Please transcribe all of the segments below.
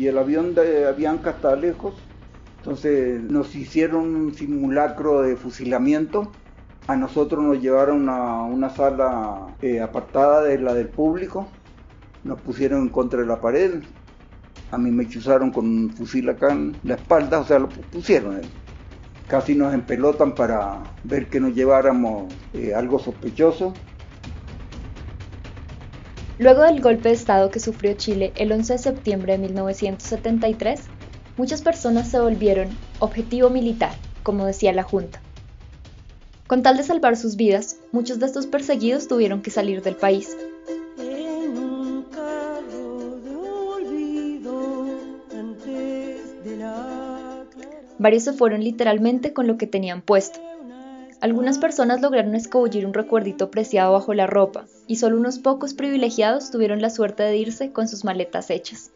y el avión de Avianca está lejos. Entonces nos hicieron un simulacro de fusilamiento. A nosotros nos llevaron a una sala eh, apartada de la del público. Nos pusieron contra la pared. A mí me chuzaron con un fusil acá en la espalda, o sea, lo pusieron. Casi nos empelotan para ver que nos lleváramos eh, algo sospechoso. Luego del golpe de Estado que sufrió Chile el 11 de septiembre de 1973, muchas personas se volvieron objetivo militar, como decía la Junta. Con tal de salvar sus vidas, muchos de estos perseguidos tuvieron que salir del país. Varios se fueron literalmente con lo que tenían puesto. Algunas personas lograron escabullir un recuerdito preciado bajo la ropa, y solo unos pocos privilegiados tuvieron la suerte de irse con sus maletas hechas.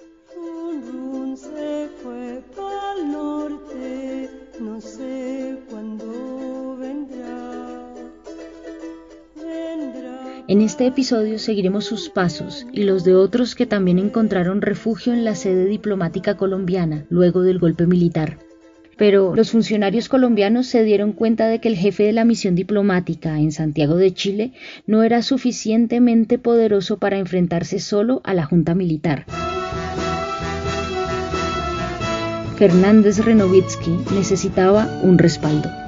En este episodio seguiremos sus pasos y los de otros que también encontraron refugio en la sede diplomática colombiana luego del golpe militar pero los funcionarios colombianos se dieron cuenta de que el jefe de la misión diplomática en Santiago de Chile no era suficientemente poderoso para enfrentarse solo a la junta militar. Fernández Renovitsky necesitaba un respaldo.